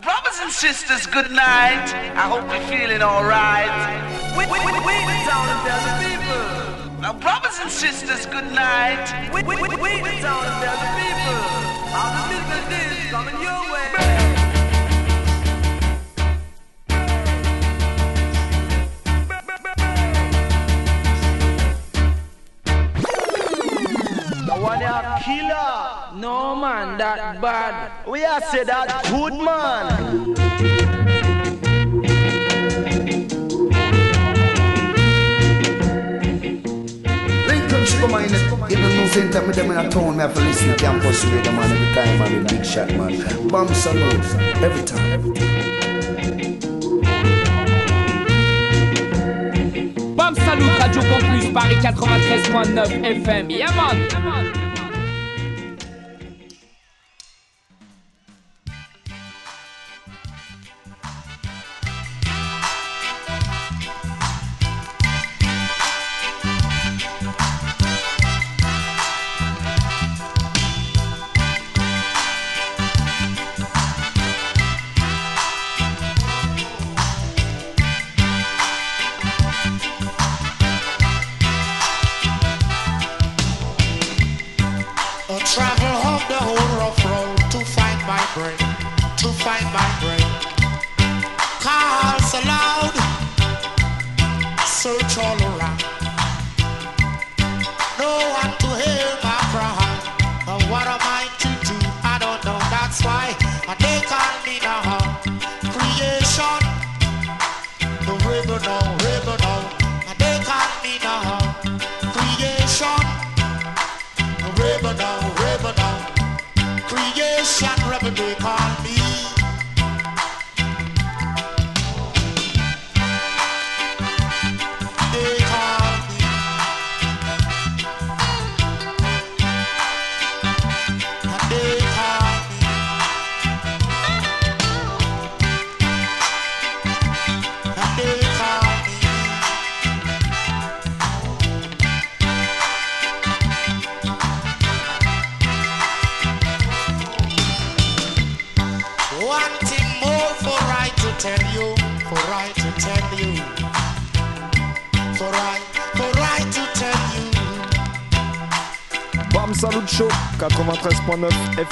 brothers and sisters, good night. I hope you're feeling alright. We, we, we, we the town and tell the people. Now, brothers and sisters, good night. We, we, we, we the town and tell the people. All the business is coming your way. One a killer. No man, that bad. We are say that good man. Sugar with them in a town, me have to listen to campus radio man every time, man, with big shot man. Bomb salute, every time. Every time. Bam Salut, Radio Campus, Paris 93.9 FM. Yeah man.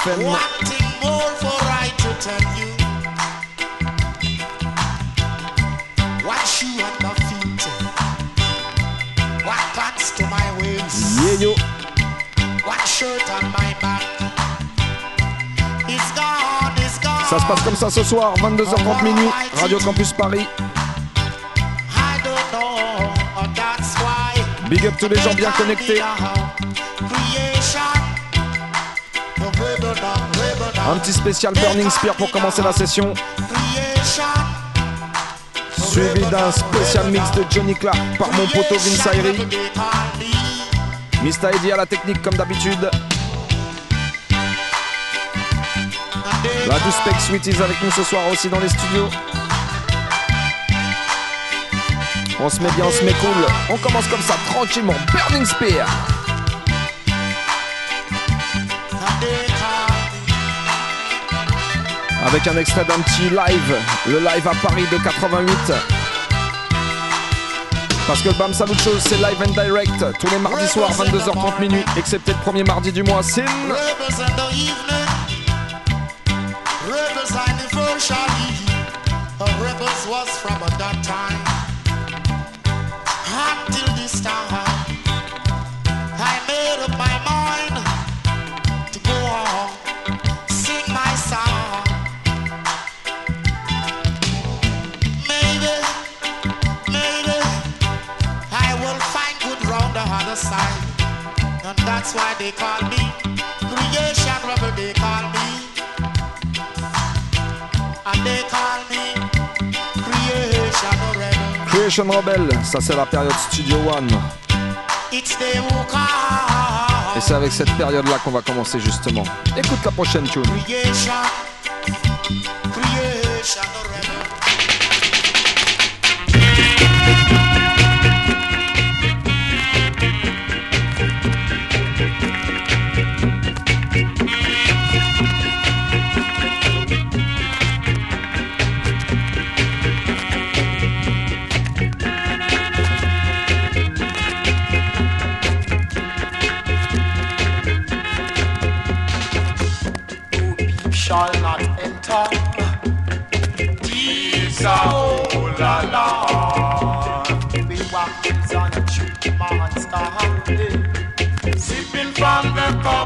FM. One thing more for I to tell you. What shoe on my feet, what pants to my waist, Yeah yo, what shirt on my back. It's gone, it's gone. ça se passe comme ça ce soir, 22h30 minuit, Radio Campus Paris. I don't know, that's why. Big up tous les gens bien connectés. Un petit spécial Burning Spear pour commencer la session. Suivi d'un spécial mix de Johnny Clark par mon poteau Vince Ayri. Mr. Eddie à la technique comme d'habitude. La douce Spec Sweeties avec nous ce soir aussi dans les studios. On se met bien, on se met cool. On commence comme ça tranquillement. Burning Spear. Avec un extrait d'un petit live, le live à Paris de 88. Parce que le BAM Salut Show c'est live and direct tous les mardis soirs 22h30 minuit, excepté le premier mardi du mois, Sin. That's why they call me Creation Rebel, they call me. And they call me Creation Rebel. Creation Rebel, ça c'est la période Studio One. It's they who call Et c'est avec cette période là qu'on va commencer justement. Écoute la prochaine tune. Creation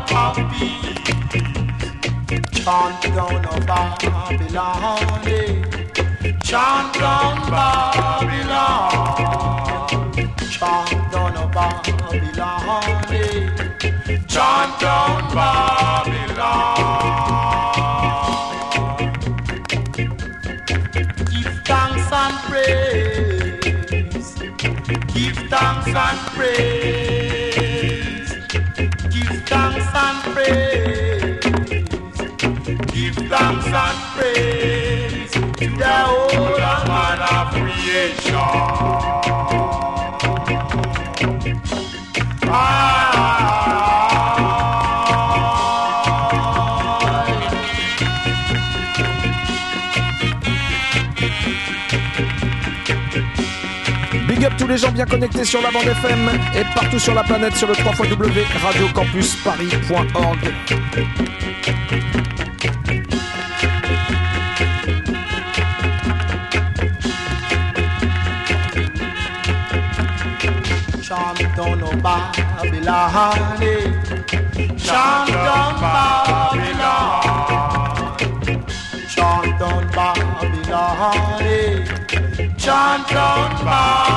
peace. Chant down of Babylon. Chant down Babylon. Chant down of Babylon. Chant down Babylon. Les gens bien connectés sur la bande FM et partout sur la planète sur le 3 radiocampusparis.org. Chant down of Babylon. Chant down Babylon. Chant down Babylon. Babylon.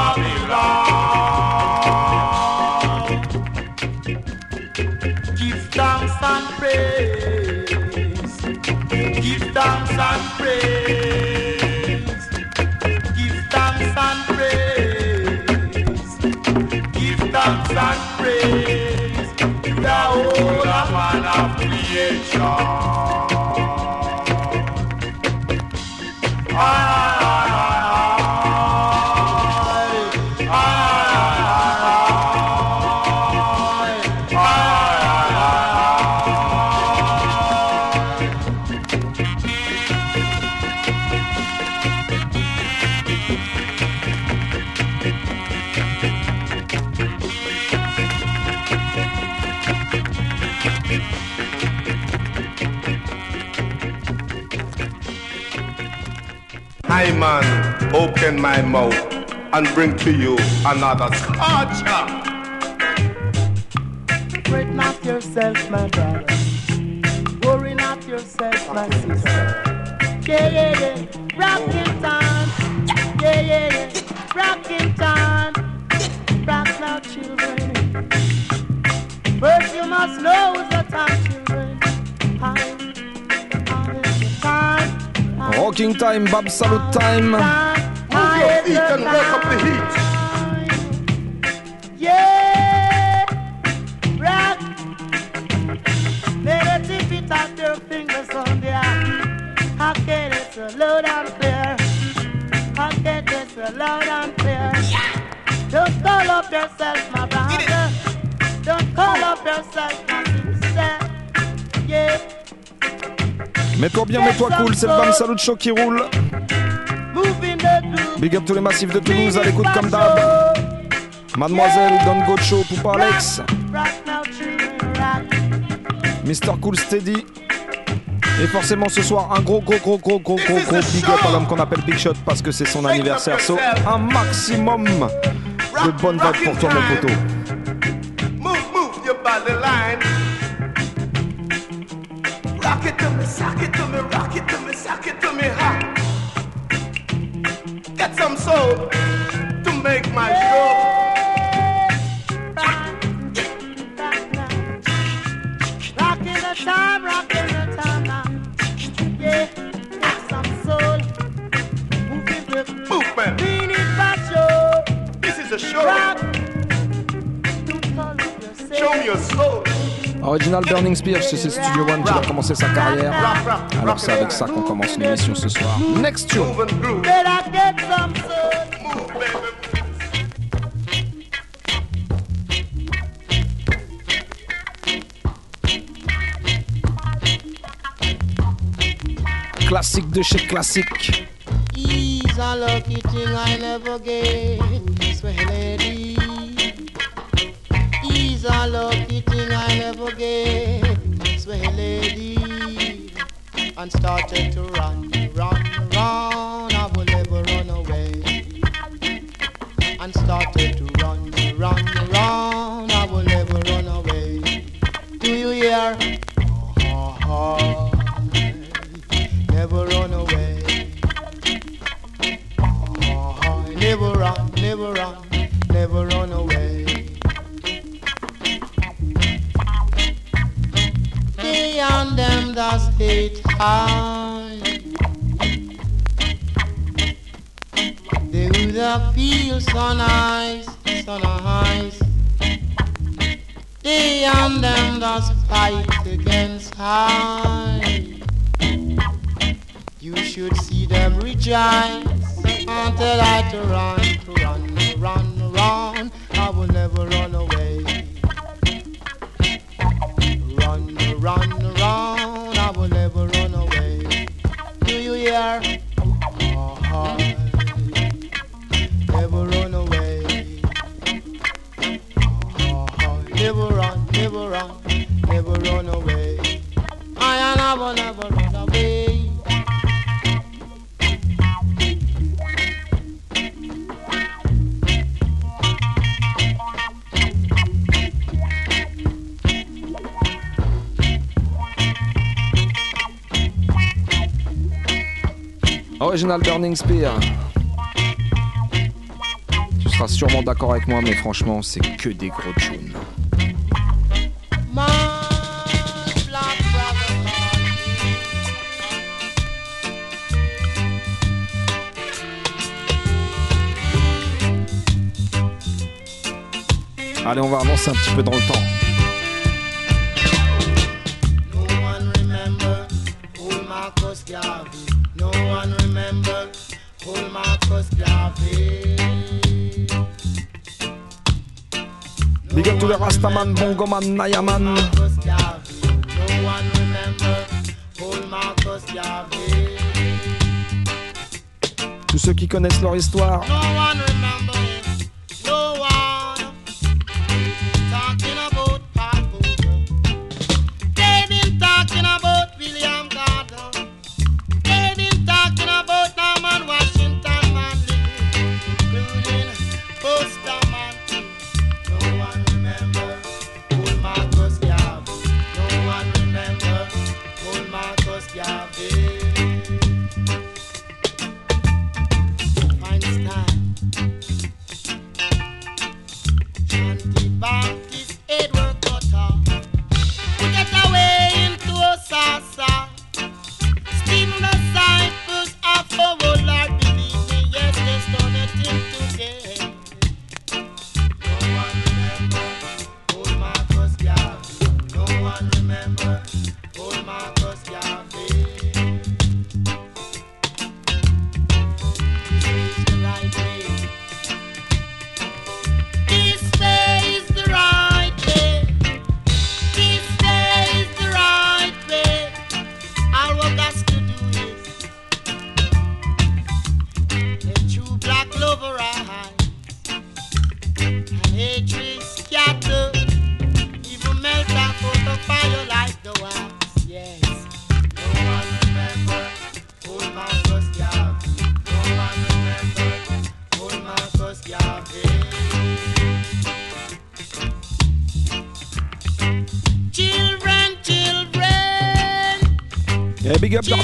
Man open my mouth and bring to you another culture. Fret not yourself, my brother. Worry not yourself, my sister. Yeah, yeah, yeah. Rockin' time. Yeah, yeah, yeah. Rockin' time. Rock now, children. First you must know it's the time, children. Time. Time time. Time Rocking Time, Bab Salut Time. Move your feet and work up the heat. Yeah, rock. Let it tip it out your fingers on there. How can it so loud and clear? How can it so loud and clear? Don't call up yourself, my brother. Don't call up yourself, my sister. Yeah. Mets-toi bien, mets-toi cool, c'est le Bam Salut Show qui roule. Big up tous les massifs de Toulouse à l'écoute comme d'hab. Mademoiselle, Don Gocho, Poupa Alex. Mr. Cool Steady. Et forcément ce soir un gros gros gros gros gros gros gros big up à l'homme qu'on appelle Big Shot parce que c'est son anniversaire. So un maximum de bonnes vibes pour toi mon poteau. Move, move line. Rock it to me, to me, rock it to me, to me. Get some soul to make my show. Rockin' the time, rockin' the time now. Yeah, get some soul. Moving the Movement. Beanie Pacho. This is a show. Rock. Don't call up yourself. Show me your soul. Original Burning Spears, c'est Studio One qui a commencé sa carrière. Alors c'est avec ça qu'on commence l'émission ce soir. Next tune. classique de chez classique. He's a lucky thing I never get, sweet lady. He's a lucky thing I never get, sweet lady. And started to run, run, run, I will never run away. And started to run, run, run, I will never run away. Do you hear? got to run, to run, run, run. I will never run away. Run, run. Burning Spear. Tu seras sûrement d'accord avec moi, mais franchement, c'est que des gros tunes. Allez, on va avancer un petit peu dans le temps. man, bongo man, Naya man. Tous ceux qui connaissent leur histoire.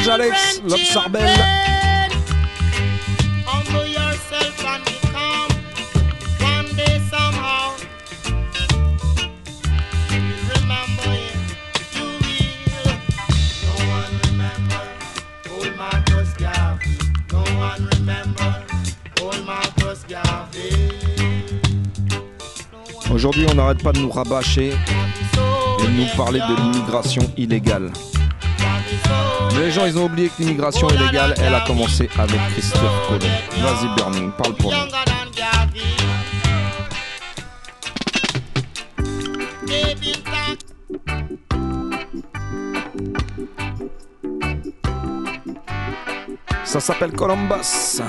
Alex, Aujourd'hui, on n'arrête pas de nous rabâcher et de nous parler de l'immigration illégale. Les gens, ils ont oublié que l'immigration illégale, elle a commencé avec Christophe Colomb. Vas-y, Burning, parle pour nous. Ça s'appelle Columbus.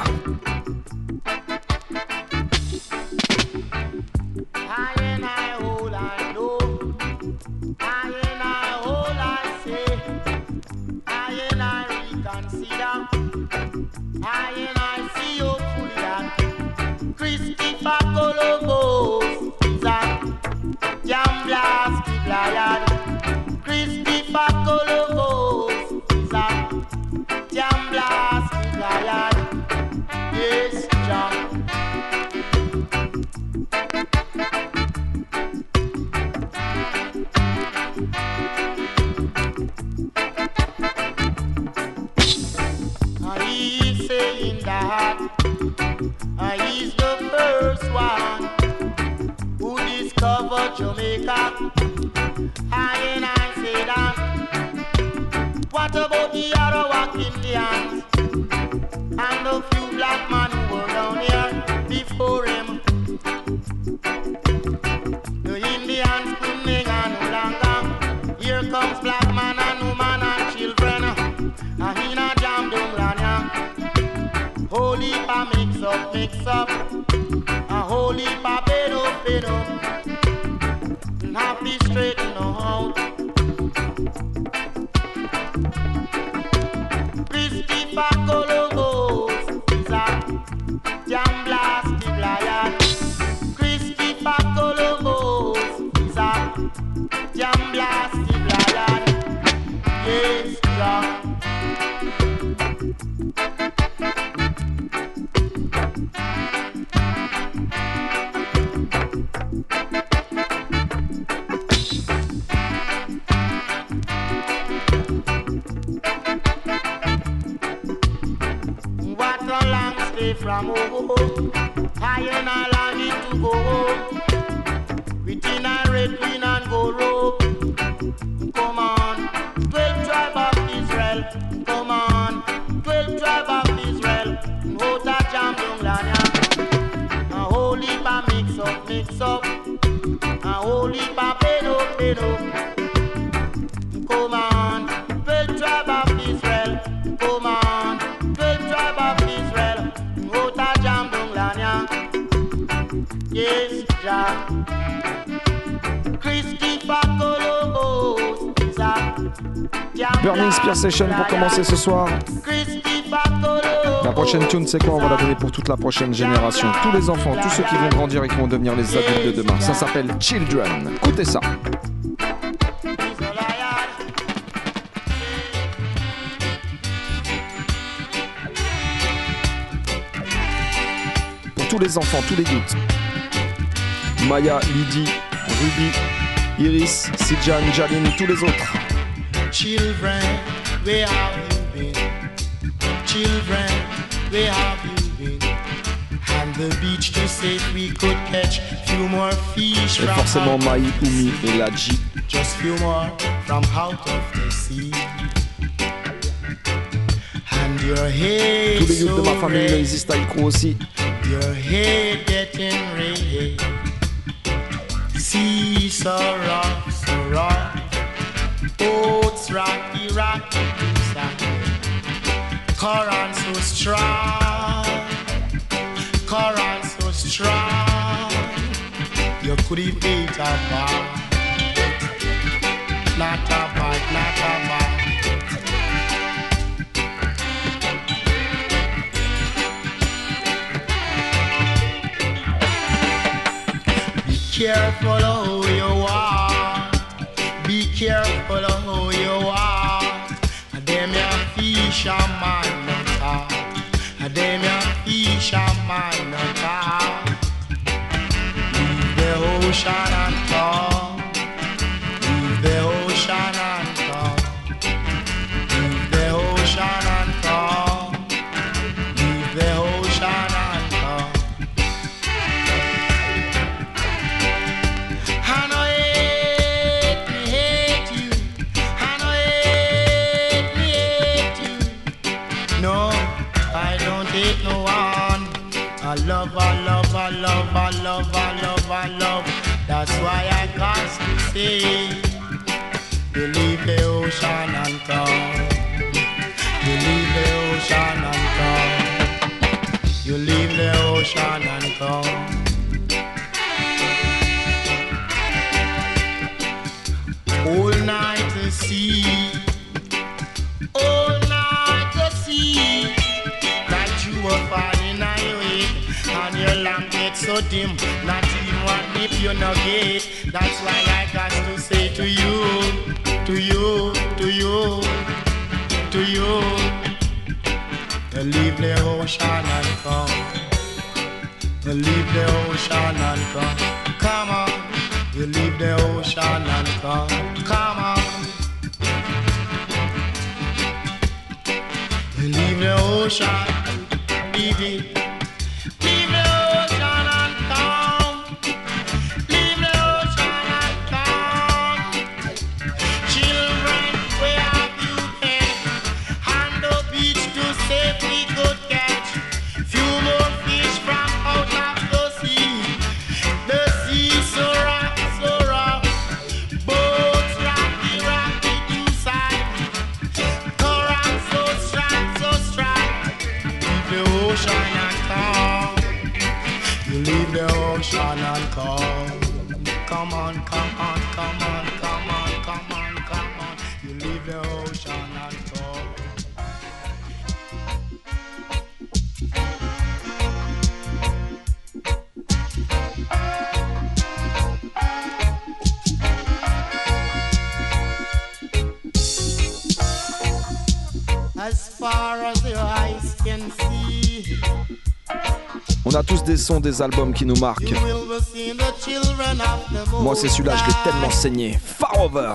Ce soir. La prochaine tune, c'est quoi On va la donner pour toute la prochaine génération. Tous les enfants, tous ceux qui vont grandir et qui vont devenir les adultes de demain. Ça s'appelle Children. Écoutez ça. Pour tous les enfants, tous les doutes. Maya, Lydie, Ruby, Iris, Sijan, Jaline, tous les autres. Children. Where have you been? Children, where have you been? And the beach to say we could catch few more fish et forcément Mai, Umi et Laji. Just few more from out of the sea. And your head Tous les youths de ma famille, le Easy Style Crew aussi. Your head getting red. Sea so rough, so rough. Boats rocky, rocky Quran so strong, Quran so strong. You could have ate a bite, not a bite, not a bite. Be careful who ocean and come. Leave the ocean and come. Leave the ocean and come. Leave the ocean and come. I know hate me, hate you. I know hate me, hate you. No, I don't hate no one. I love, I love, I love, I love, I sea. Leave the ocean and come. You leave the ocean and come. You leave the ocean and come. All night the sea, all night the sea, that you were falling away, and your lamp gets so dim if you no get. That's why I got to say to you, to you, to you, to you, to leave the ocean and come, to leave the ocean and come, come on, you leave the ocean and come, come on. You leave the ocean, it. Tous des albums qui nous marquent. Moi, c'est celui-là, je l'ai tellement saigné. Far over.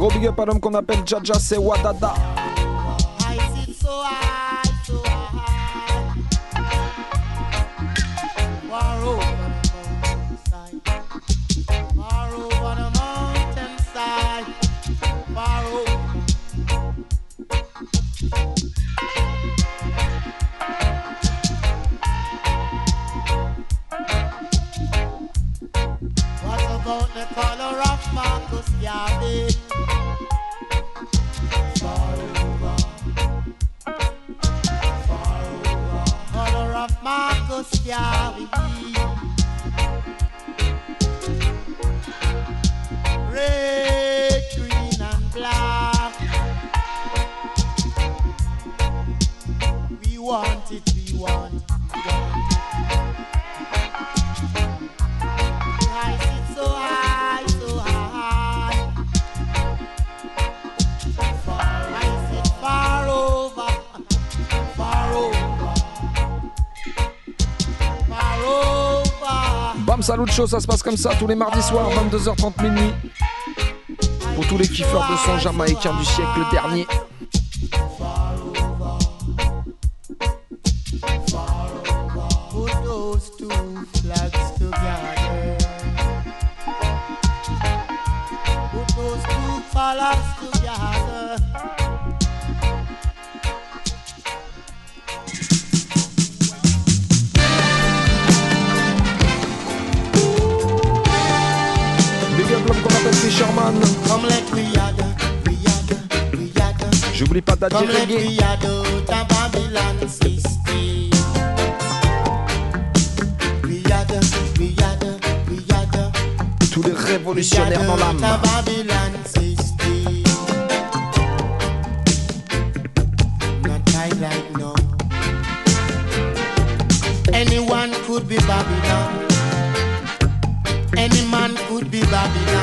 Gros big up à l'homme qu'on appelle Jaja, c'est Wadada. Salut Show, ça se passe comme ça tous les mardis soirs, 22h30 minuit. Pour tous les kiffeurs de son jamaïcain du siècle dernier. Come let we yada Babylon system. We yada, we yada, we yada. Tous les révolutionnaires dans l'âme. Babylon system. Not time like no. Anyone could be Babylon. Any man could be Babylon.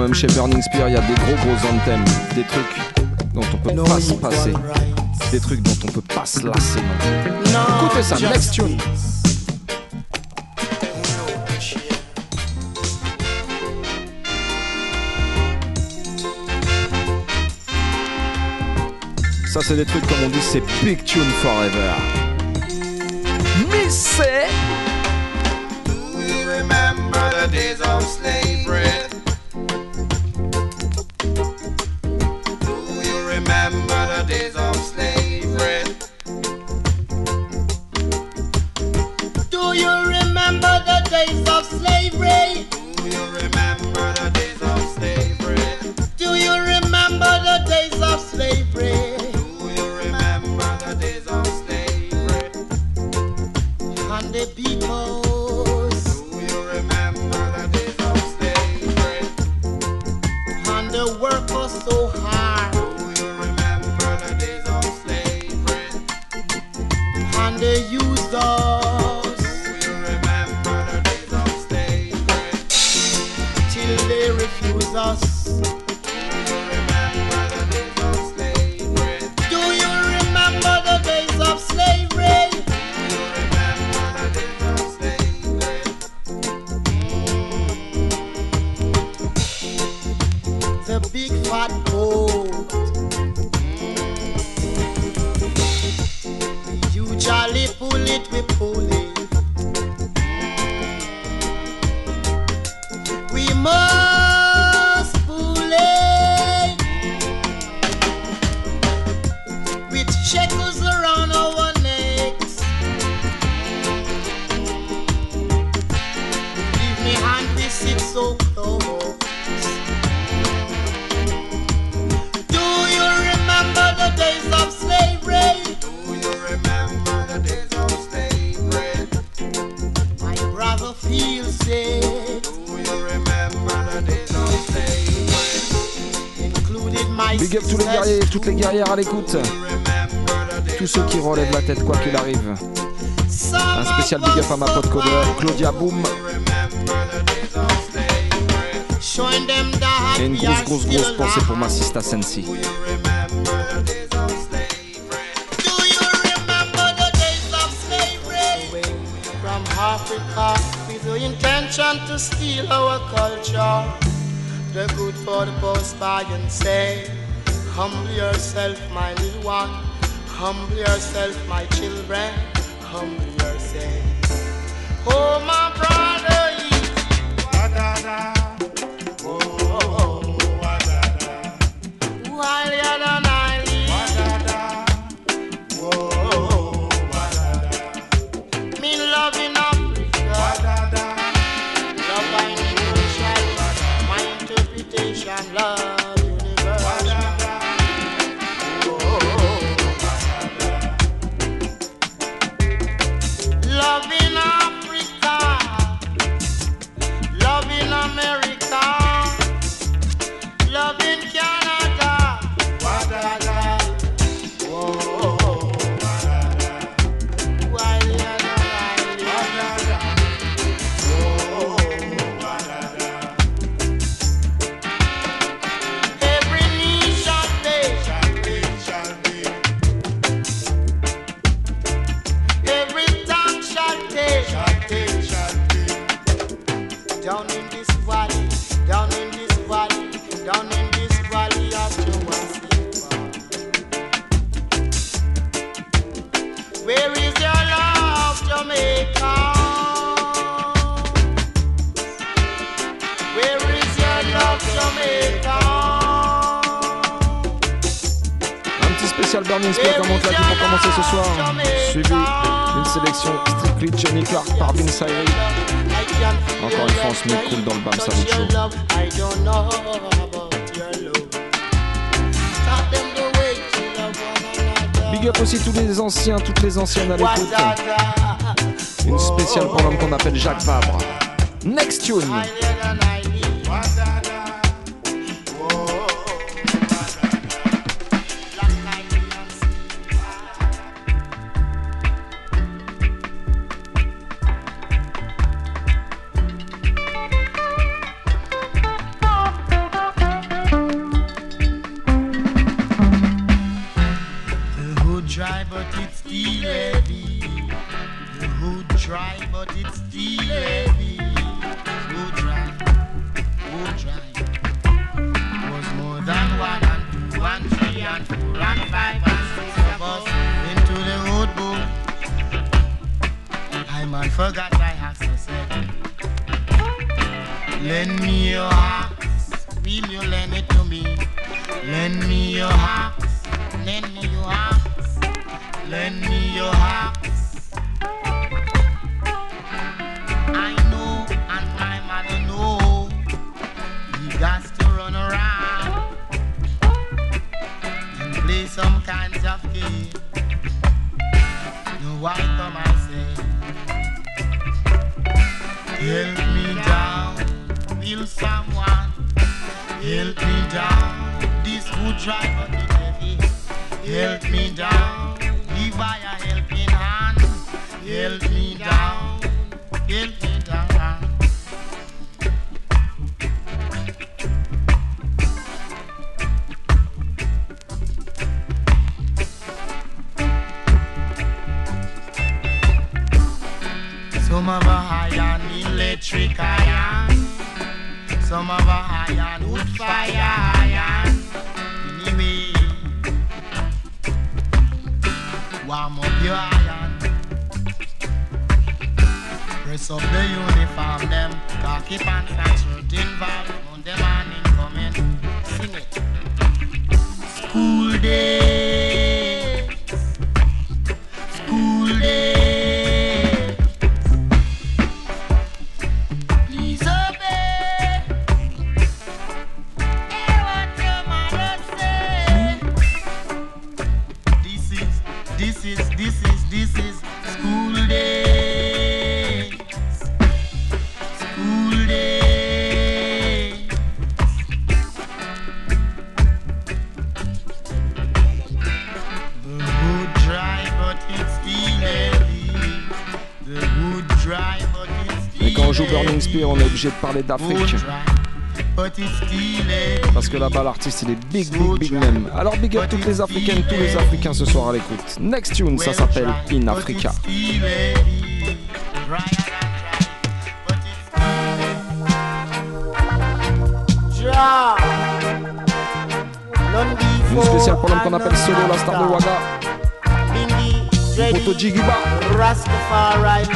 même chez Burning Spear, il y a des gros gros anthems, des trucs dont on peut pas se passer, des trucs dont on peut pas se lasser. Non. Écoutez ça, next tune. Ça, c'est des trucs, comme on dit, c'est Big Tune Forever. Do you remember the days of? toutes les guerrières à l'écoute, tous ceux qui relèvent la tête quoi qu'il arrive. Un spécial big up à ma pote codeur, Claudia Boom. Et une grosse, grosse, grosse pensée pour ma sista Sensi. Africa with the intention to steal our culture, the good for the post buy and save. Humble yourself, my little one. Humble yourself, my children. Humble yourself. Oh, my brother, da, da, da. Oh, oh, oh, da, Une spéciale pour l'homme qu'on appelle Jacques Vabre. Next tune. time and forgot I have to say. Lend me your axe, will you lend it to me? Lend me your axe, lend me your axe, lend me your axe. I know and my mother know he got to run around and play some kinds of game. No, I come Help me down, will someone help me down? This screwdriver is heavy. Help me down, give I a helping hand. Help me down. obligé de parler d'Afrique. Parce que là-bas, l'artiste, il est big, big, big même. Alors, big up toutes les Africaines, tous les Africains ce soir à l'écoute. Next tune, ça s'appelle In Africa. Une spéciale pour l'homme qu'on appelle Solo, la star de Waga. Moto Jigiba. Rastafari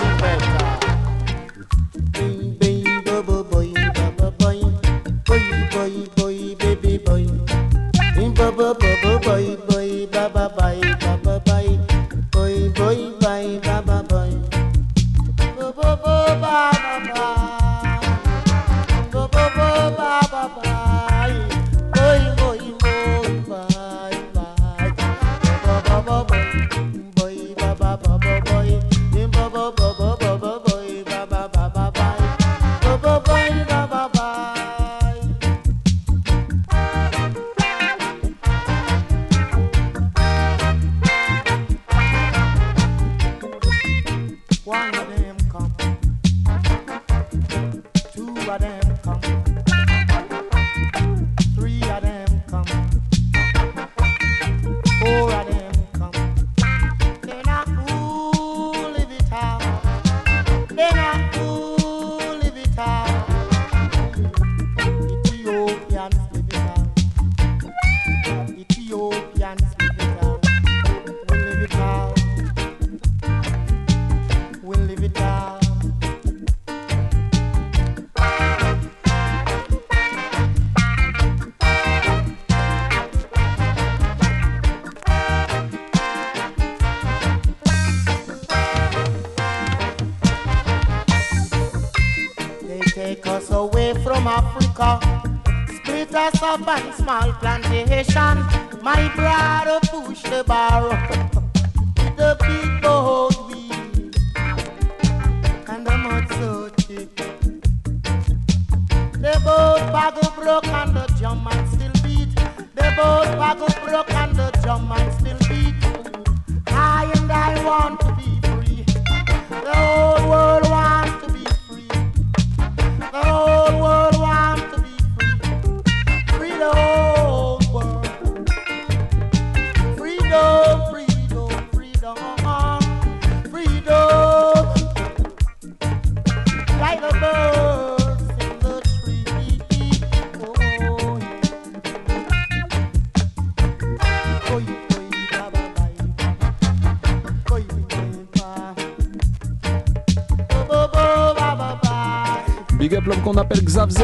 up on small plantation. My brother. qu'on appelle Xav Z.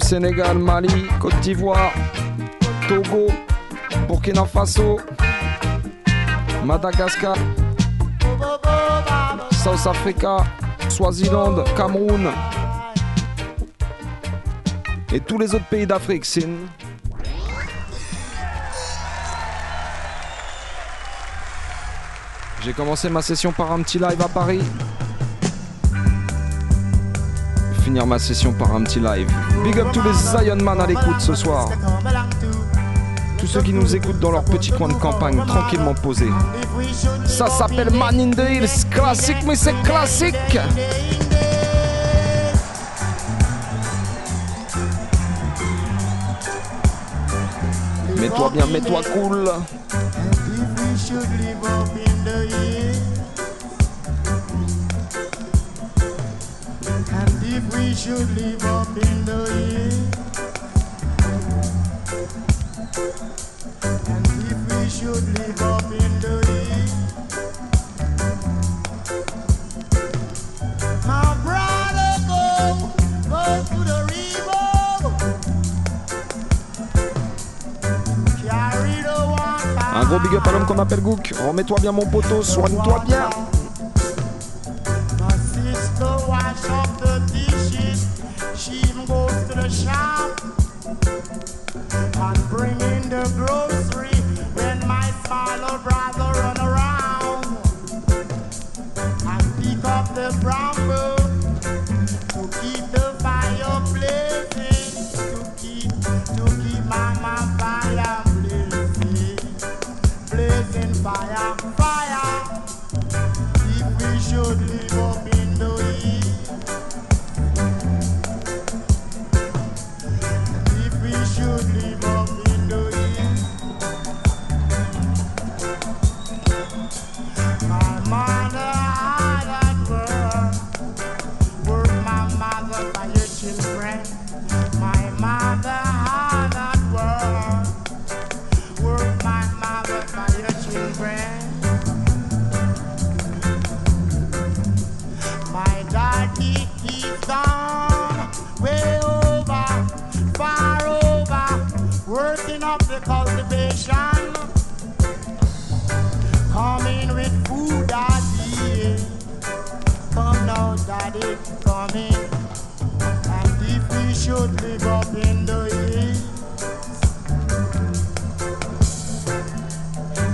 Sénégal, Mali, Côte d'Ivoire, Togo, Burkina Faso, Madagascar, South Africa, Swaziland, Cameroun et tous les autres pays d'Afrique. J'ai commencé ma session par un petit live à Paris finir ma session par un petit live. Big up tous les Zion Man à l'écoute ce soir. Tous ceux qui nous écoutent dans leur petit coin de campagne, tranquillement posés. Ça s'appelle Man in the Hills. Classique, mais c'est classique. Mets-toi bien, mets-toi cool. We should live up in the hill. And if we should live up in the hill, my brother go, go to the river. Un gros big up à l'homme qu'on appelle Gook. Remets-toi bien mon poteau, soigne-toi bien. Somebody coming. And if we should live up in the hills,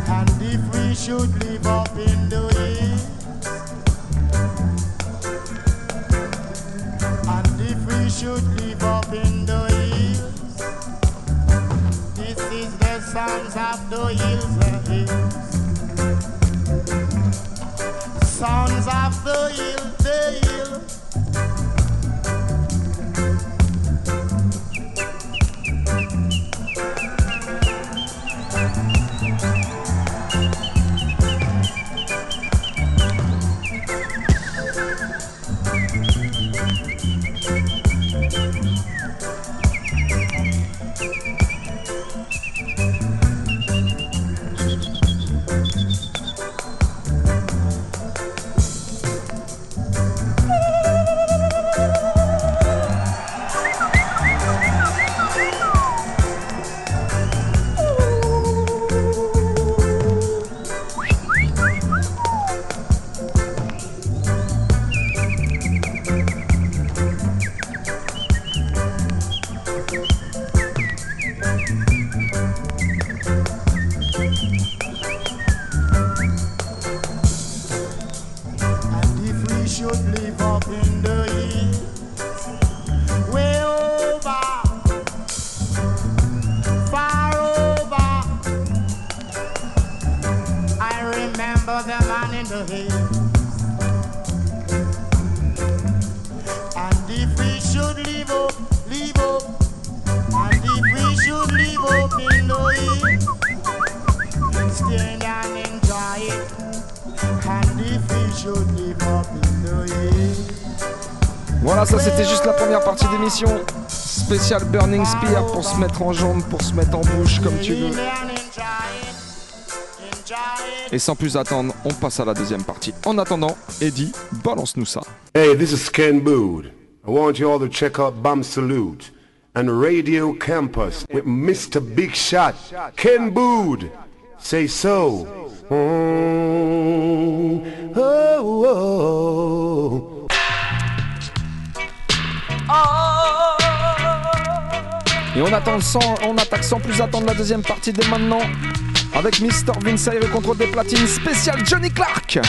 and if we should live up in the hills, and if we should live up in the hills, this is the sons of the hills, the hills. Sons of the hill, the hill. Partie d'émission. Spécial Burning Spear pour se mettre en jambe, pour se mettre en bouche comme tu veux. Et sans plus attendre, on passe à la deuxième partie. En attendant, Eddie, balance-nous ça. Hey, this is Ken Bood. I want you all to check out Bam Salute and Radio Campus with Mr. Big Shot, Ken Bood. Say so. Mm, oh, oh. Et on attend sans, on attaque sans plus attendre la deuxième partie dès maintenant. Avec Mr. Vince et le contrôle des platines spécial Johnny Clark.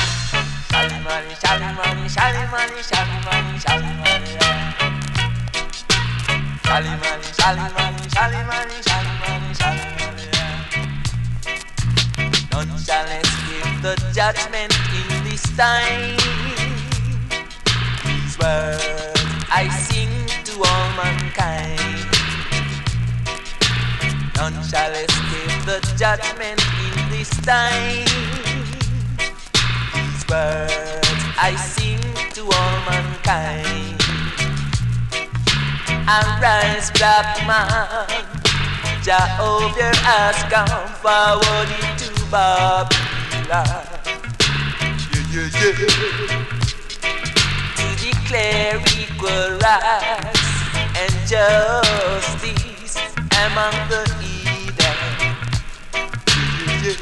None shall escape the judgment in this time. These words I sing to all mankind. None shall escape the judgment in this time. These words I sing to all mankind. Arise, black man. Jehovah has come forward into Babylon. Yeah, yeah, yeah. To declare equal rights and justice among the Yes,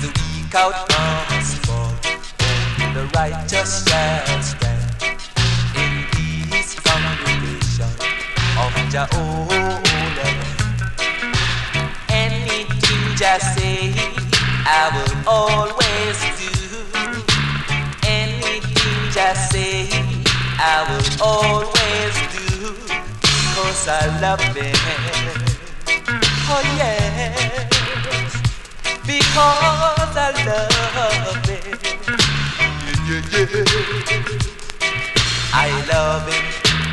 the weak out must fall, only the righteous shall stand. In this congregation of Jehovah, anything just say, I will always do. Anything just say, I will always do, because I love them. Oh yes because I love him. Yeah, yeah, yeah. I love him,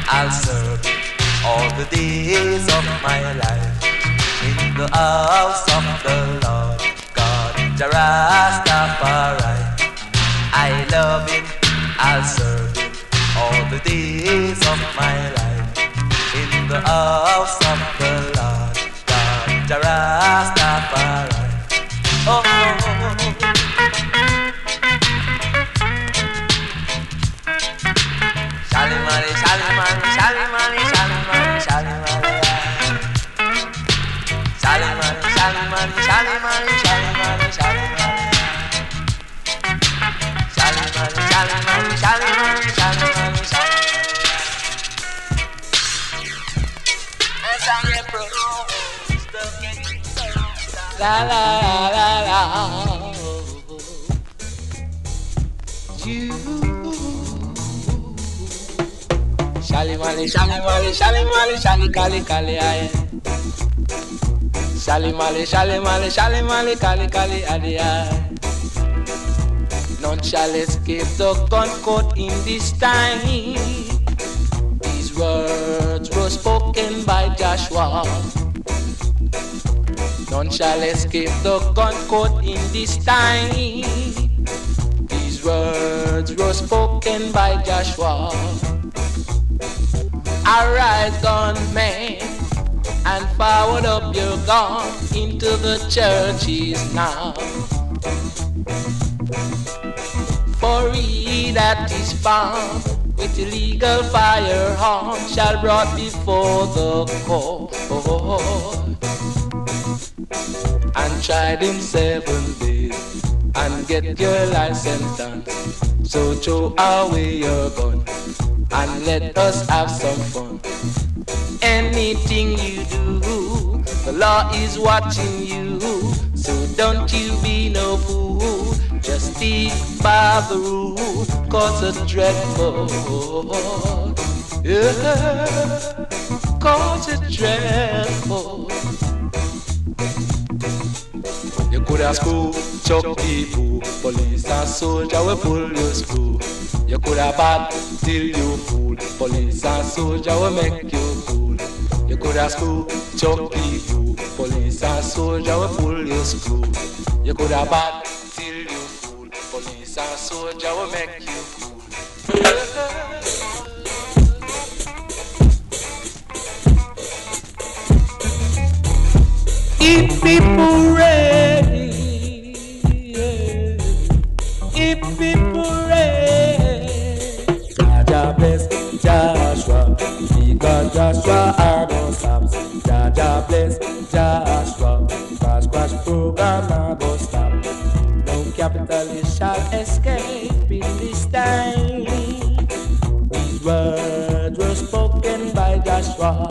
I'll serve him all the days of my life. In the house of the Lord, God, Jarastafari. I love him, I'll serve him all the days of my life. In the house of the Lord, the Rastafari. Oh. La la la la. You. Shally Mally, Shally Mally, Shally Mally, Shally Kali Kali aye. Shally Mally, Shally Mally, Shally Mally, Kali Kali aye. None shall escape the caught in this time. These words were spoken by Joshua. None shall escape the gun in this time. These words were spoken by Joshua. Arise, gunmen, and forward up your gun into the churches now. For he that is found with illegal firearms shall brought before the court tried in seven days and get your license done. So throw away your gun and let us have some fun. Anything you do, the law is watching you. So don't you be no fool. Just stick by the rule, cause it's dreadful. Yeah, cause it's dreadful. You could have school, chuck people, police and soldier will pull your screw. You could have bad till you fool, police and soldier will make you cool. You could have school, chuck people, police and soldier will pull your screw. You could have bad till you fool, police and soldier will make you cool. If people ready, people Jaja bless Joshua, because Joshua are no stops. Jaja bless Joshua, crash crash program are go stop. No capitalist shall escape in this time. These words were spoken by Joshua.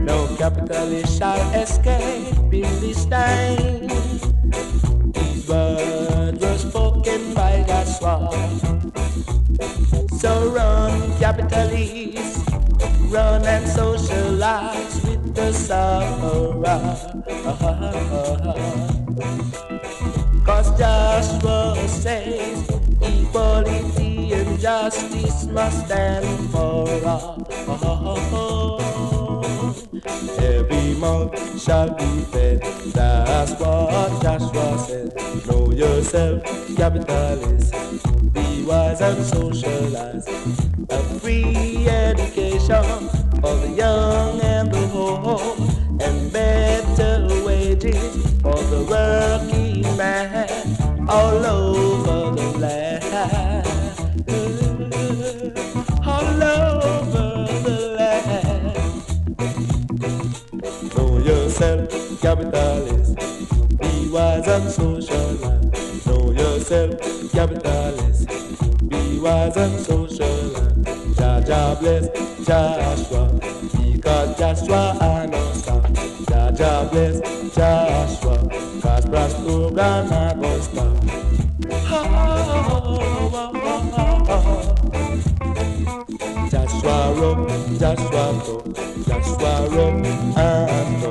No capitalist shall escape in this time. So run, capitalists, run and socialize with the Sahara. Cause Joshua says equality and justice must stand for all. Every mouth shall be fed. That's what Joshua said. Know yourself, capitalist. Be wise and socialize. A free education for the young and the old. And better wages for the working man all over and socialize. Jaja bless Joshua. Because Joshua stop. Jaja bless Joshua. Cause brass program I go stop. Joshua rum, Joshua go, Joshua rum and go,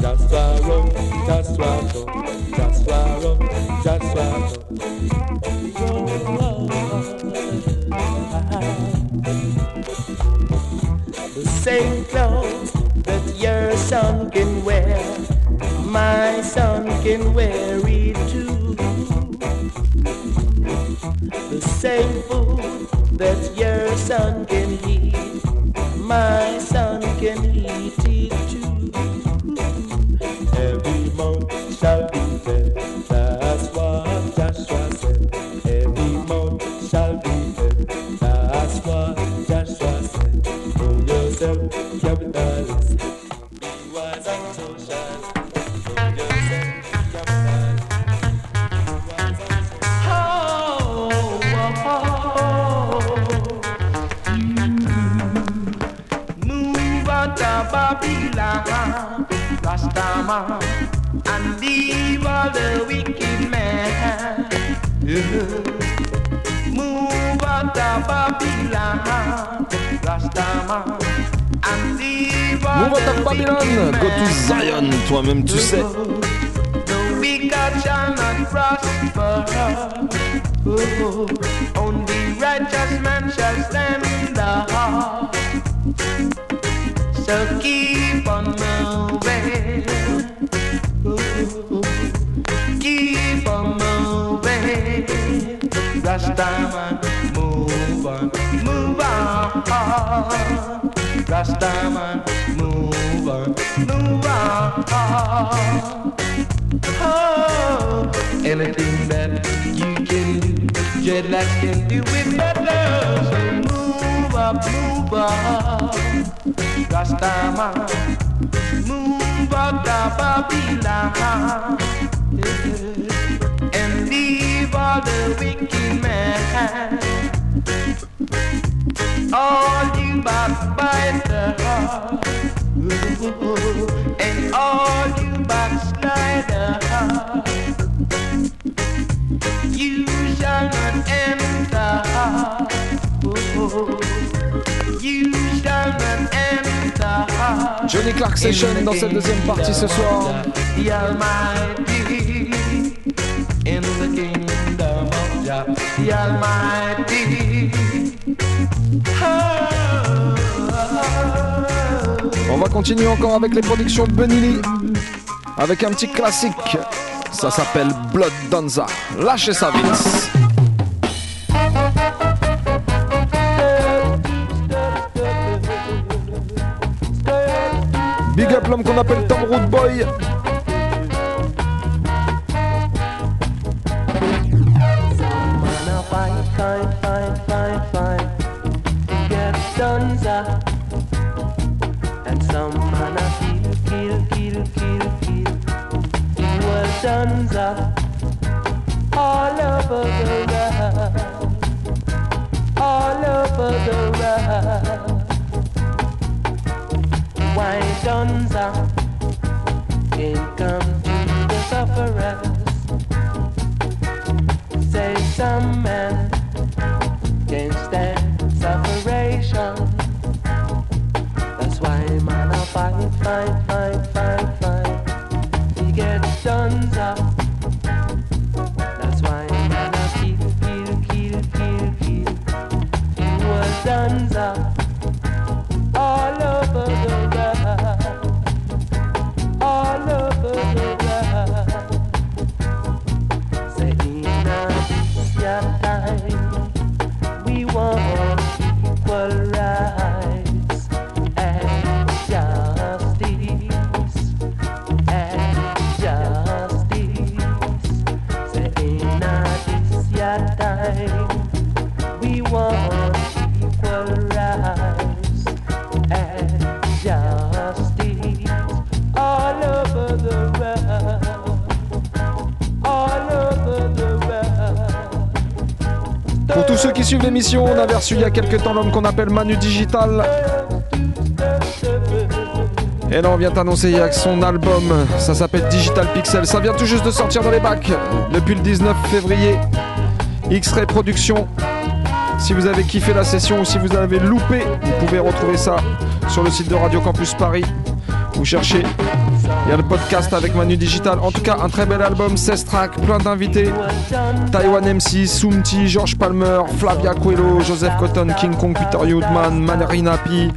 Joshua rum, Joshua go, Joshua rum, Joshua The same clothes that your son can wear, my son can wear on. Oh, anything that you can do, dreadlocks can do it better. So move up, move up, Rastaman, move up the Babylon, yeah. and leave all the wicked men. All you backbiters and all you backsliders, you shall not enter. You shall not enter. Johnny Clark Session dans cette deuxième partie ce soir. The Almighty in the kingdom of Jah, the Almighty. On va continuer encore avec les productions de Lee. Avec un petit classique. Ça s'appelle Blood Danza. Lâchez ça, Vince. Big up l'homme qu'on appelle Tom Root Boy. Was Dunza all over the world, all over the world. Why Dunza can't come to the sufferers? say some men can't stand separation. That's why man I fight, fight, fight. Pour tous ceux qui suivent l'émission, on avait reçu il y a quelques temps l'homme qu'on appelle Manu Digital. Et là, on vient t'annoncer avec son album, ça s'appelle Digital Pixel. Ça vient tout juste de sortir dans les bacs depuis le 19 février. X-Ray Production. Si vous avez kiffé la session ou si vous avez loupé, vous pouvez retrouver ça sur le site de Radio Campus Paris. Vous cherchez, il y a le podcast avec Manu Digital. En tout cas, un très bel album, 16 tracks, plein d'invités. Taiwan MC, Sumti, George Palmer, Flavia Coelho, Joseph Cotton, King Kong, Peter Youdman, Marina P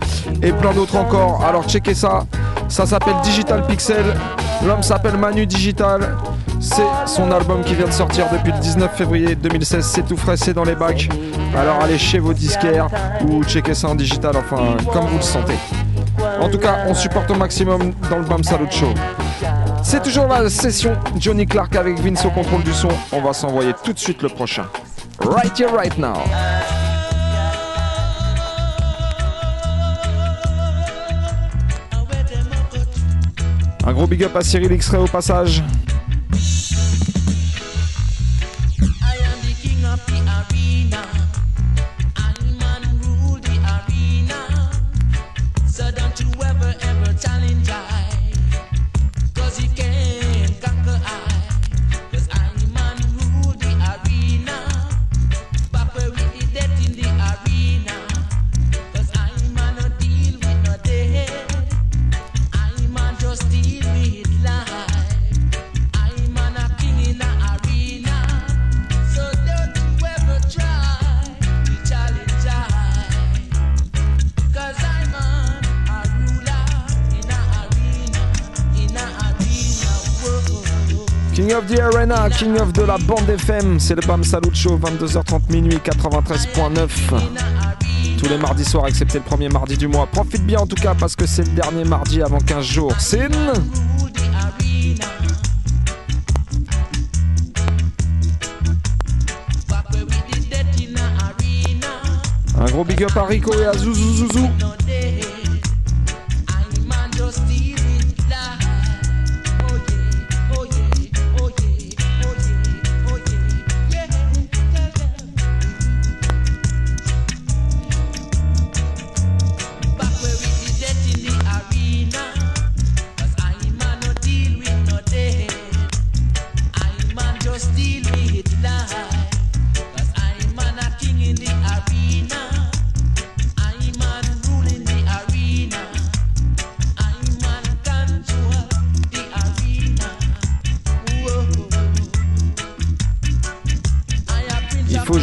et plein d'autres encore. Alors checkez ça, ça s'appelle Digital Pixel. L'homme s'appelle Manu Digital. C'est son album qui vient de sortir depuis le 19 février 2016. C'est tout frais, c'est dans les bacs. Alors allez chez vos disquaires ou checkez ça en digital, enfin comme vous le sentez. En tout cas, on supporte au maximum dans le Bam Salut Show. C'est toujours la session Johnny Clark avec Vince au contrôle du son. On va s'envoyer tout de suite le prochain. Right here, right now. Un gros big up à Cyril X-Ray au passage. The Arena, King of de la bande FM, c'est le BAM Salut Show, 22h30 minuit, 93.9. Tous les mardis soirs, excepté le premier mardi du mois. Profite bien en tout cas parce que c'est le dernier mardi avant 15 jours. Sin Un gros big up à Rico et à Zouzou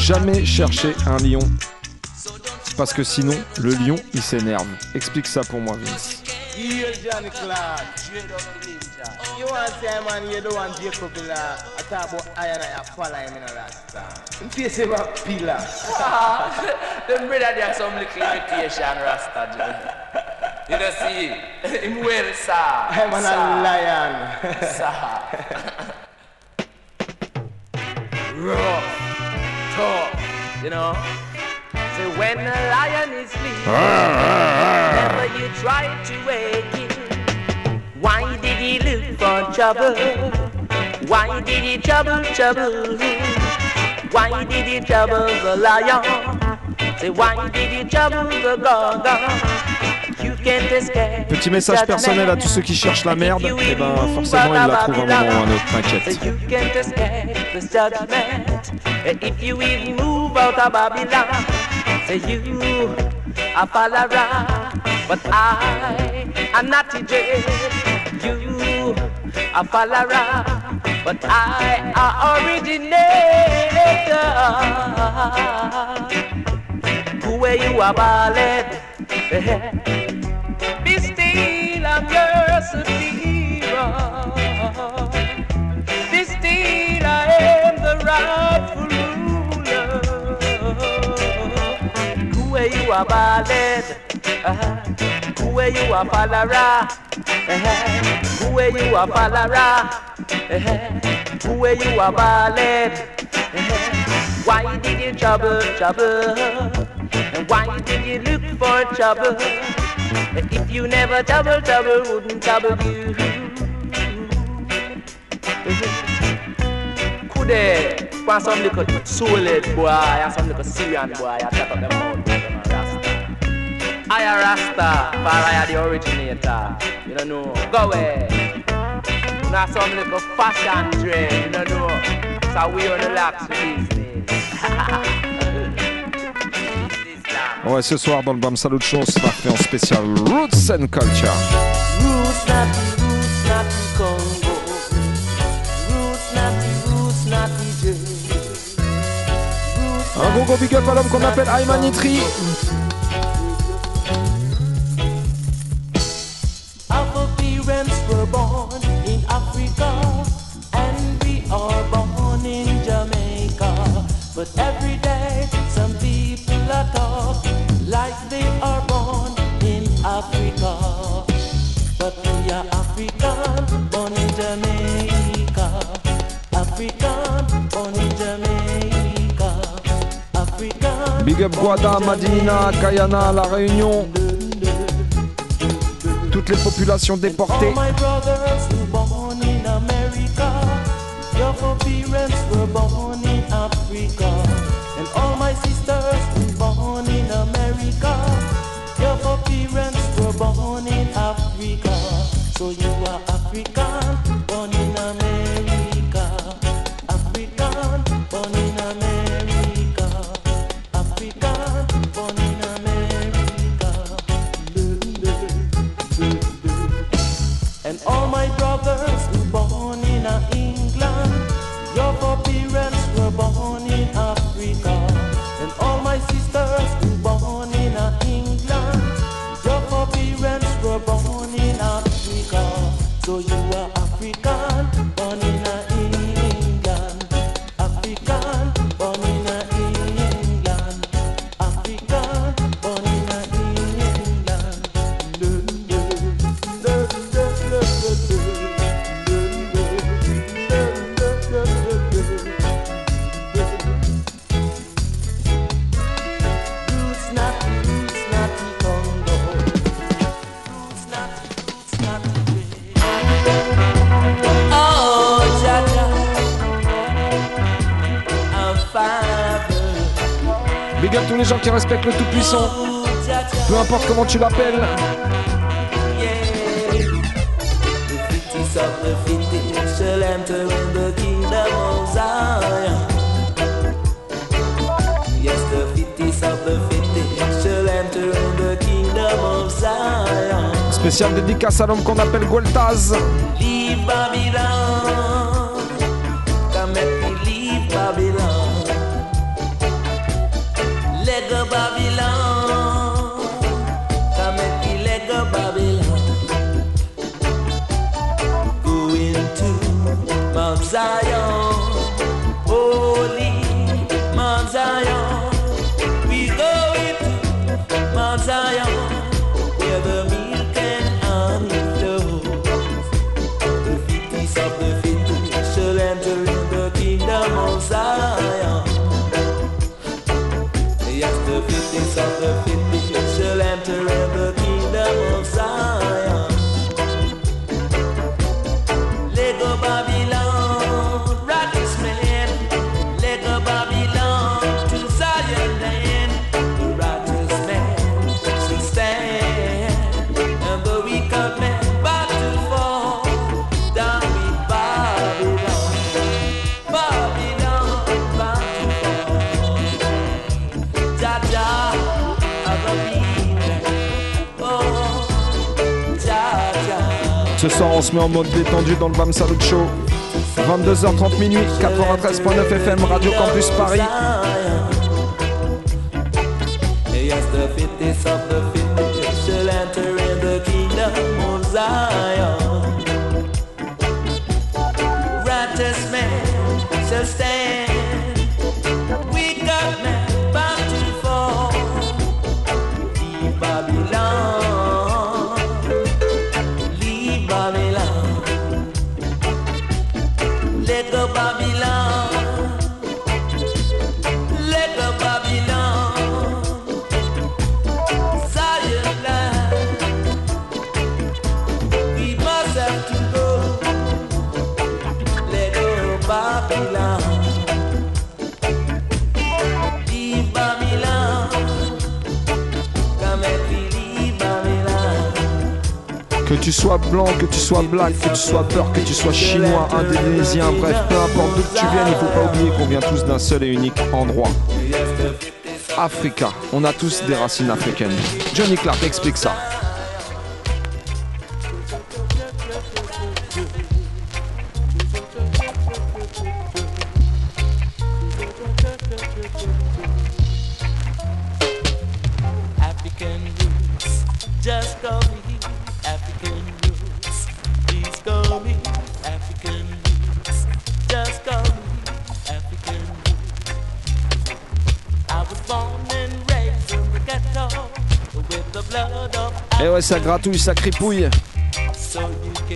jamais chercher un lion. Parce que sinon, le lion, il s'énerve. Explique ça pour moi, Vince. You a a don't see him well sir. I'm an Sir. lion. Sir. Rough, you know? So when a lion is sleeping, never you try to wake him. Why did he look for trouble? Why did he trouble, trouble? Why did he trouble the lion? Say why did he trouble the. Petit message personnel à tous ceux qui cherchent la merde, et ben forcément ils la trouvent un moment ou un autre, t'inquiète. And if you even move out of Babylon, say you a follower, but I am not a dread. You a follower, but I I a originator. Who where you are ballad? Be still, I'm your superior. Rightful ruler. Who where you are ballad? Uh-huh. Who you are? Uh-huh. Who where you are? Uh-huh. Who where you are ballad? Why did you trouble, trouble? And why did you look for trouble? If you never trouble, trouble wouldn't trouble you. Could they find some little solid boy and some little Syrian boy I shut up them mouth them a Rasta. I a Rasta, for I are the originator. You don't know. Go away. Now some little fashion trend, you don't know. So we on the lax business. Ouais, ce soir dans le BAM Salut Show, on sera fait en spécial Roots and Culture. Roots roots gros big up à l'homme qu'on appelle Ayman Nitri. Guada, Madina, Guyana, La Réunion. Toutes les populations déportées. le Tout-Puissant. Peu importe comment tu l'appelles. Spécial dédicace à l'homme qu'on appelle Gueltaz. on se met en mode détendu dans le BAM Salut Show. 22h30 minuit, 93.9 FM, Radio Campus Paris. Que sois blanc, que tu sois black, que tu sois peur, que tu sois chinois, indonésien, bref, peu importe d'où tu viennes, il faut pas oublier qu'on vient tous d'un seul et unique endroit. Africa, on a tous des racines africaines. Johnny Clark explique ça. Gratouille sa cripouille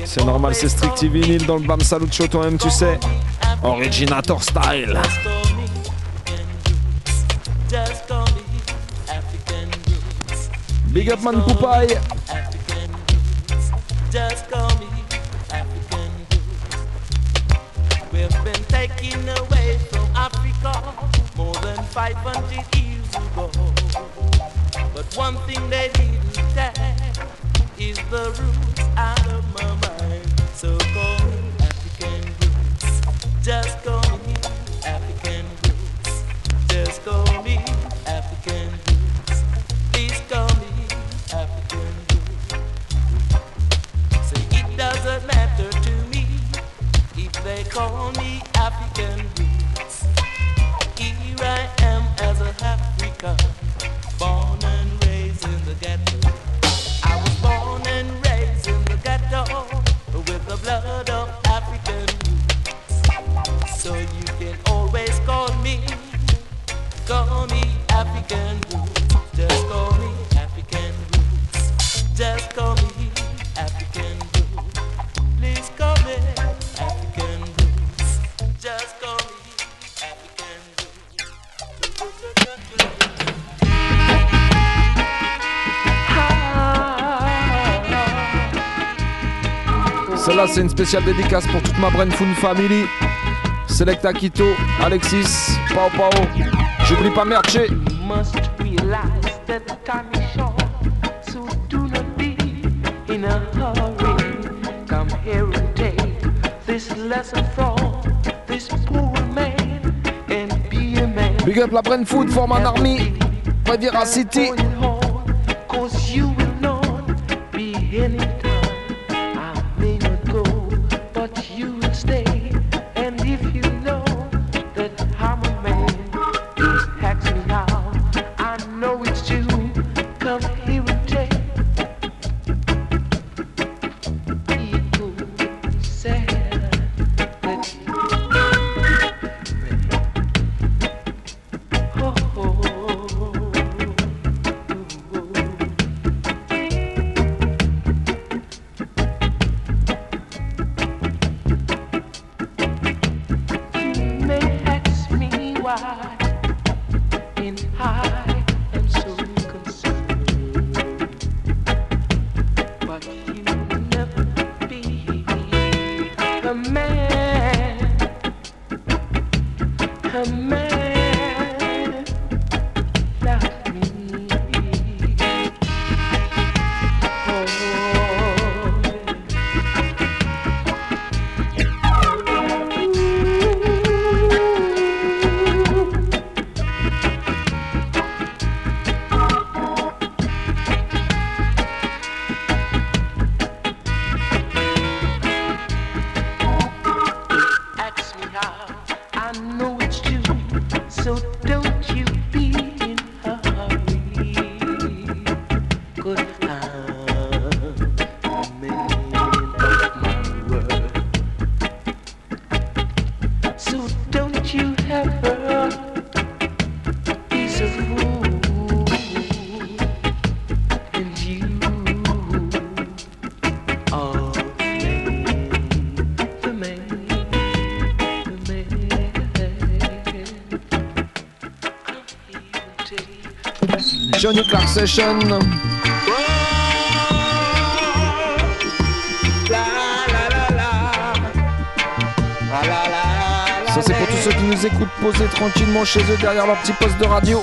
C'est normal c'est strict T Vinil dans le Bam toi-même tu sais. Originator style. Just call me Big up man Poupai African Jews We've been taking away from Africa more than 500 years ago. But one thing they didn't tell you is the root out of my mind. c'est une spéciale dédicace pour toute ma Brain Food Family. Select Akito, Alexis, Pao Pao. J'oublie pas Merche. Big up la Brain Food, forme un army. Riviera City. Clark Session. Ça c'est pour tous ceux qui nous écoutent posés tranquillement chez eux derrière leur petit poste de radio.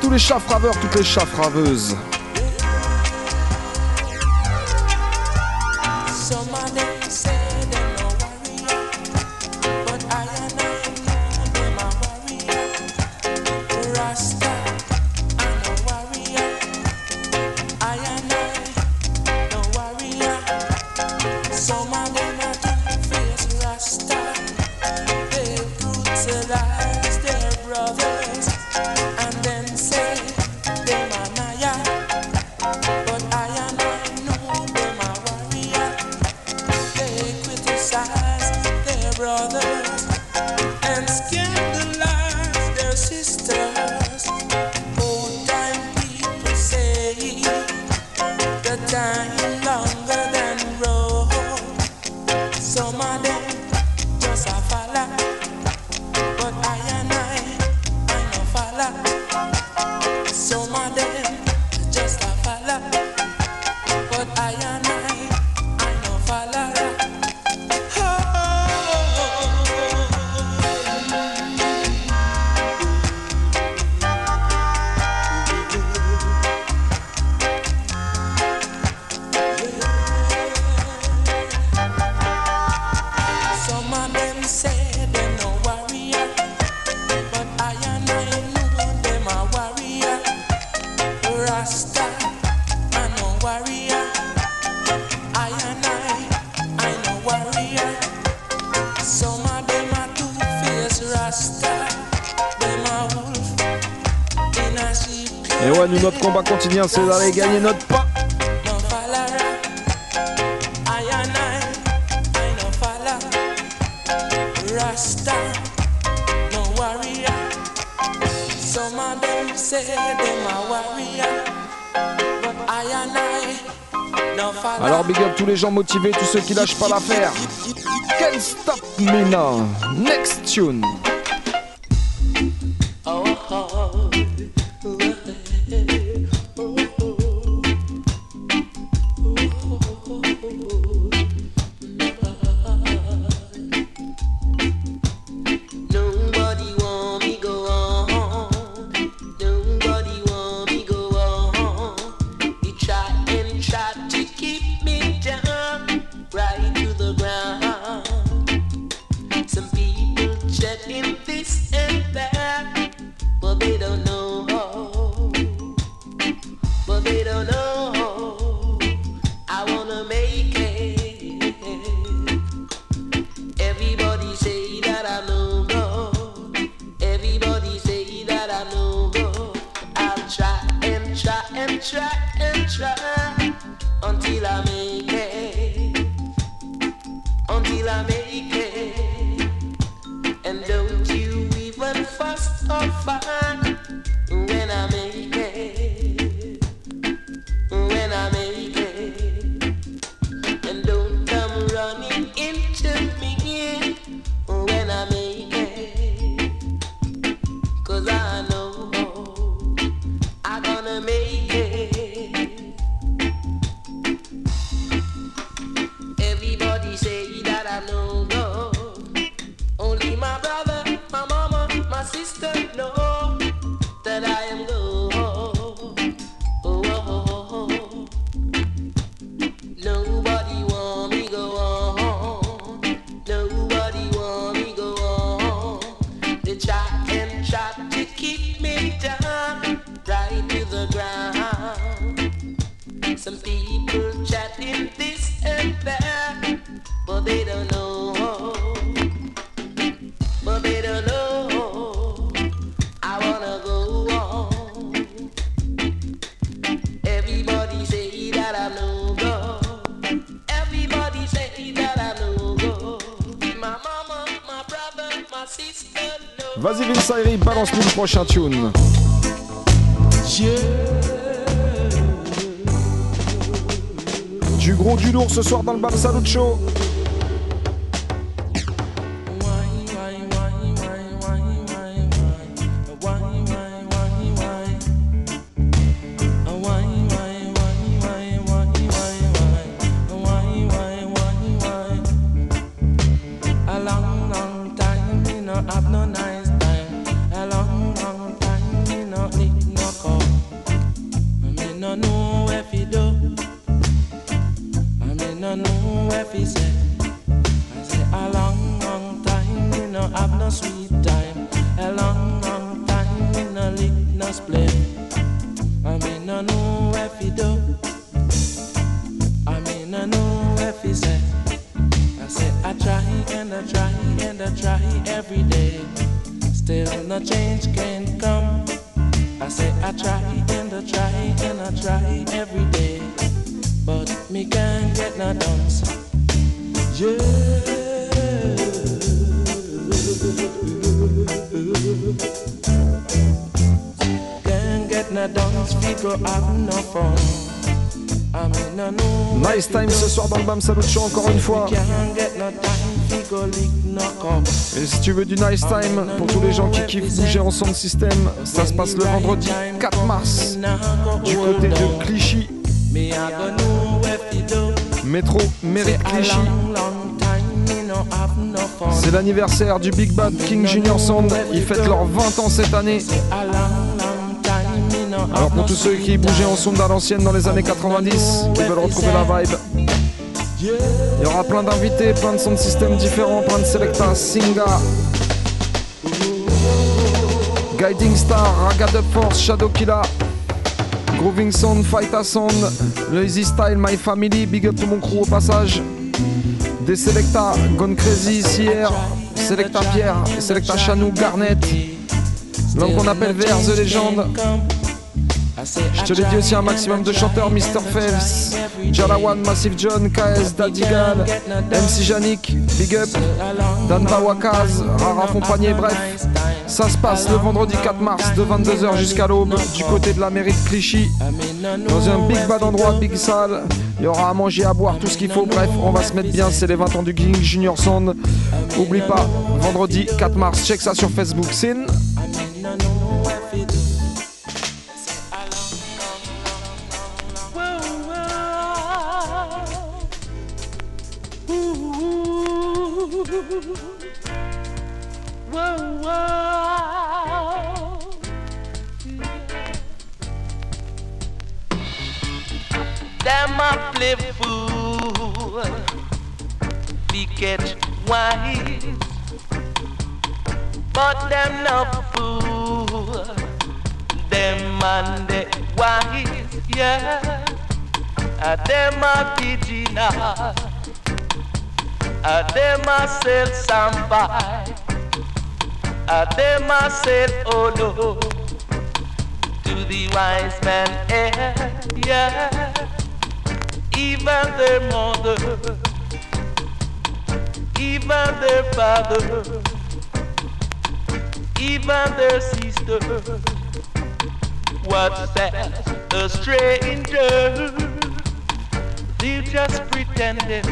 Tous les chats fraveurs, toutes les chats fraveuses. c'est d'aller gagner notre pain. Alors big up tous les gens motivés, tous ceux qui lâchent pas l'affaire. Can't stop me now. Next tune. Oh, oh. oh. Prochain tune. Du gros, du lourd ce soir dans le Bam Salut Show. Bam Salut Show encore une fois. Et si tu veux du nice time pour tous les gens qui kiffent bouger en son système, ça se passe le vendredi 4 mars du côté de Clichy, métro A Clichy. C'est l'anniversaire du Big Bad King Junior Sound. Ils fêtent leurs 20 ans cette année. Alors pour tous ceux qui bougeaient en sonde à l'ancienne dans les années 90, qui veulent retrouver la vibe, il y aura plein d'invités, plein de sons de système différents, plein de selecta, Singa, Guiding Star, Raga Dub Force, Shadow Killa, Grooving Sound, Fighta Sound, le Easy Style, My Family, Big Up tout mon crew au passage, des selecta, Gone Crazy, CR, Selecta Pierre, Selecta Chanou, Garnet, l'homme qu'on appelle VR The Legend. Je te l'ai dit aussi un maximum de chanteurs, Mr. Phelps, Jalawan, Massive John, KS, Dadigal, MC Janik, Big Up, Dan Bawakaz, Rara Fompanier, bref. Ça se passe le vendredi 4 mars de 22h jusqu'à l'aube du côté de la mairie de Clichy. Dans un big bad endroit, big salle. Il y aura à manger, à boire, tout ce qu'il faut. Bref, on va se mettre bien. C'est les 20 ans du King Junior Sound. Oublie pas, vendredi 4 mars. Check ça sur Facebook. Sin. They wise, yeah. A them a pigeon, a them a sell somebody. A them a said, oh no, to the wise man, eh, yeah. Even their mother, even their father, even their sister, was that a stranger? They just pretending,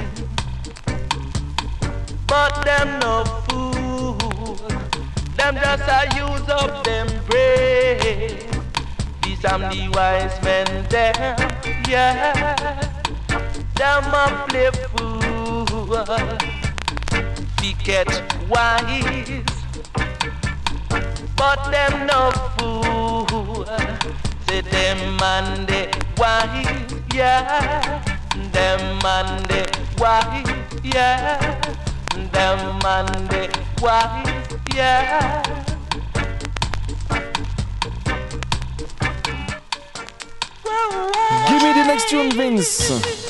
but them no fool. Them just a use up them brain. These am the wise men there, yeah. Them a play fool. We get wise, but them no fool. Say them wise, yeah. Them wise, yeah. Them wise, yeah. Give me the next tune, Vince.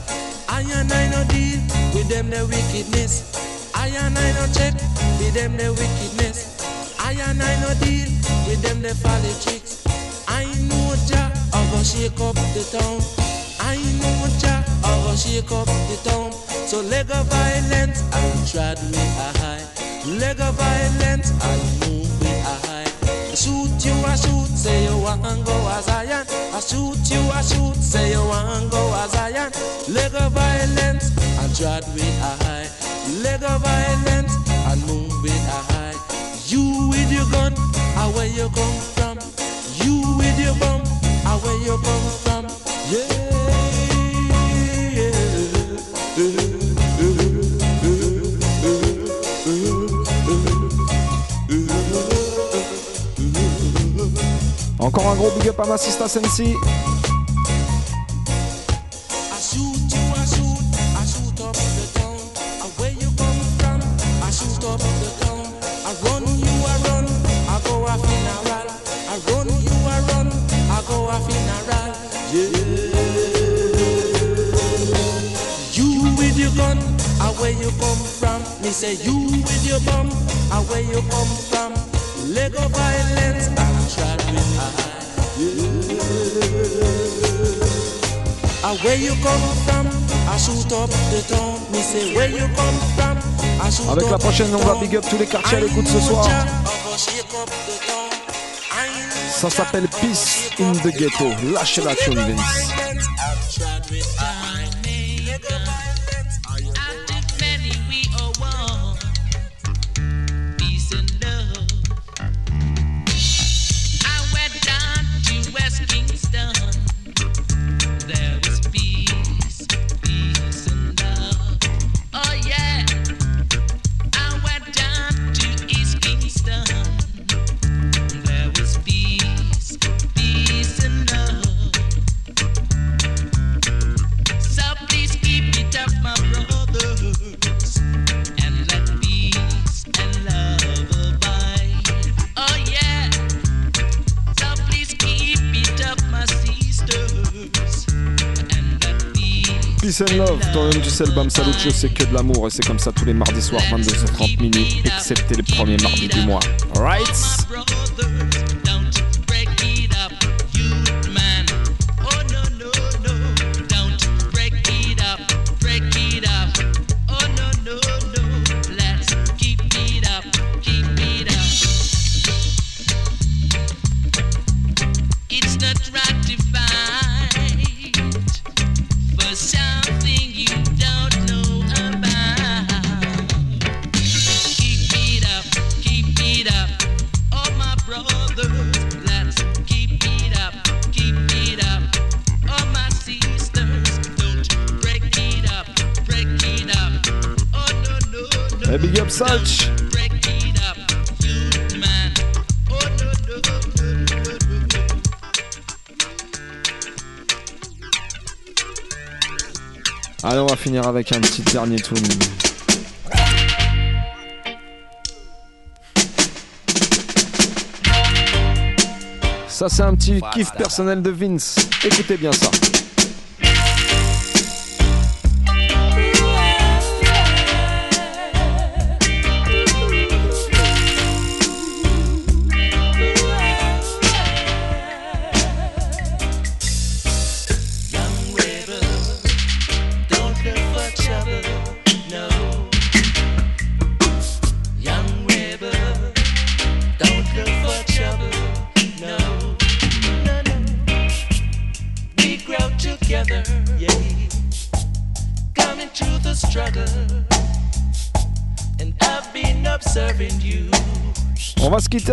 I and I no deal with them the wickedness. I and I no check with them the wickedness. I and I no deal with them the folly tricks. I know Jah, I go shake up the town. I know Jah, I go shake up the town. So leg of violence, I tread with a high. Leg of violence, I move. I shoot you, I shoot, say you want go as Zion. I shoot you, I shoot, say you want go as Zion. Leg of violence, I tread with a high. Leg of violence, I move with a high. You with your gun, un gros big up à ma sista Sensi. Avec la prochaine, on va big up tous les quartiers à l'écoute ce soir. Ça s'appelle Peace in the Ghetto. Lâchez la tune, Vince. Toi-même, tu sais, le Bam Saluccio, c'est que de l'amour. Et c'est comme ça tous les mardis soirs, 22h30 minutes, excepté les premiers mardis du mois. Right? Allez, on va finir avec un petit dernier tune. Ça, c'est un petit kiff personnel de Vince. Écoutez bien ça.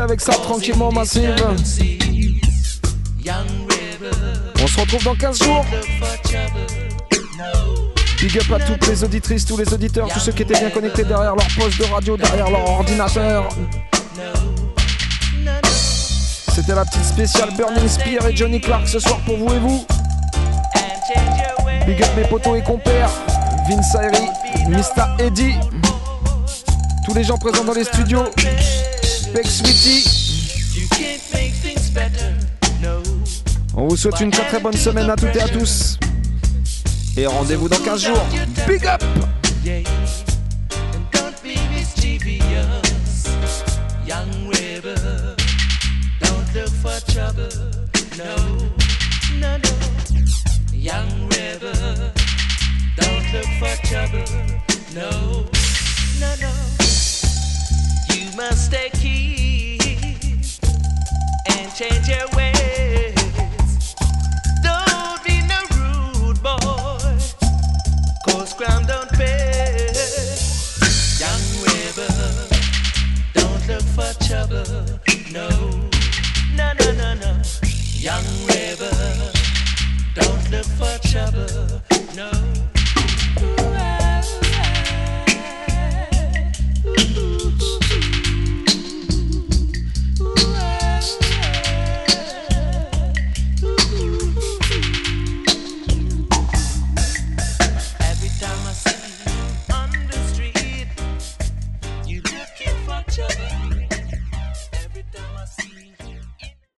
Avec ça tranquillement, massive. On se retrouve dans 15 jours. Big up à toutes les auditrices, tous les auditeurs, tous ceux qui étaient bien connectés derrière leur poste de radio, derrière leur ordinateur. C'était la petite spéciale Burning Spear et Johnny Clark ce soir pour vous et vous. Big up mes potos et compères, Vince Ayri, Mista Eddie, tous les gens présents dans les studios, On vous souhaite une très très bonne semaine à toutes et à tous. Et rendez-vous dans 15 jours. Big up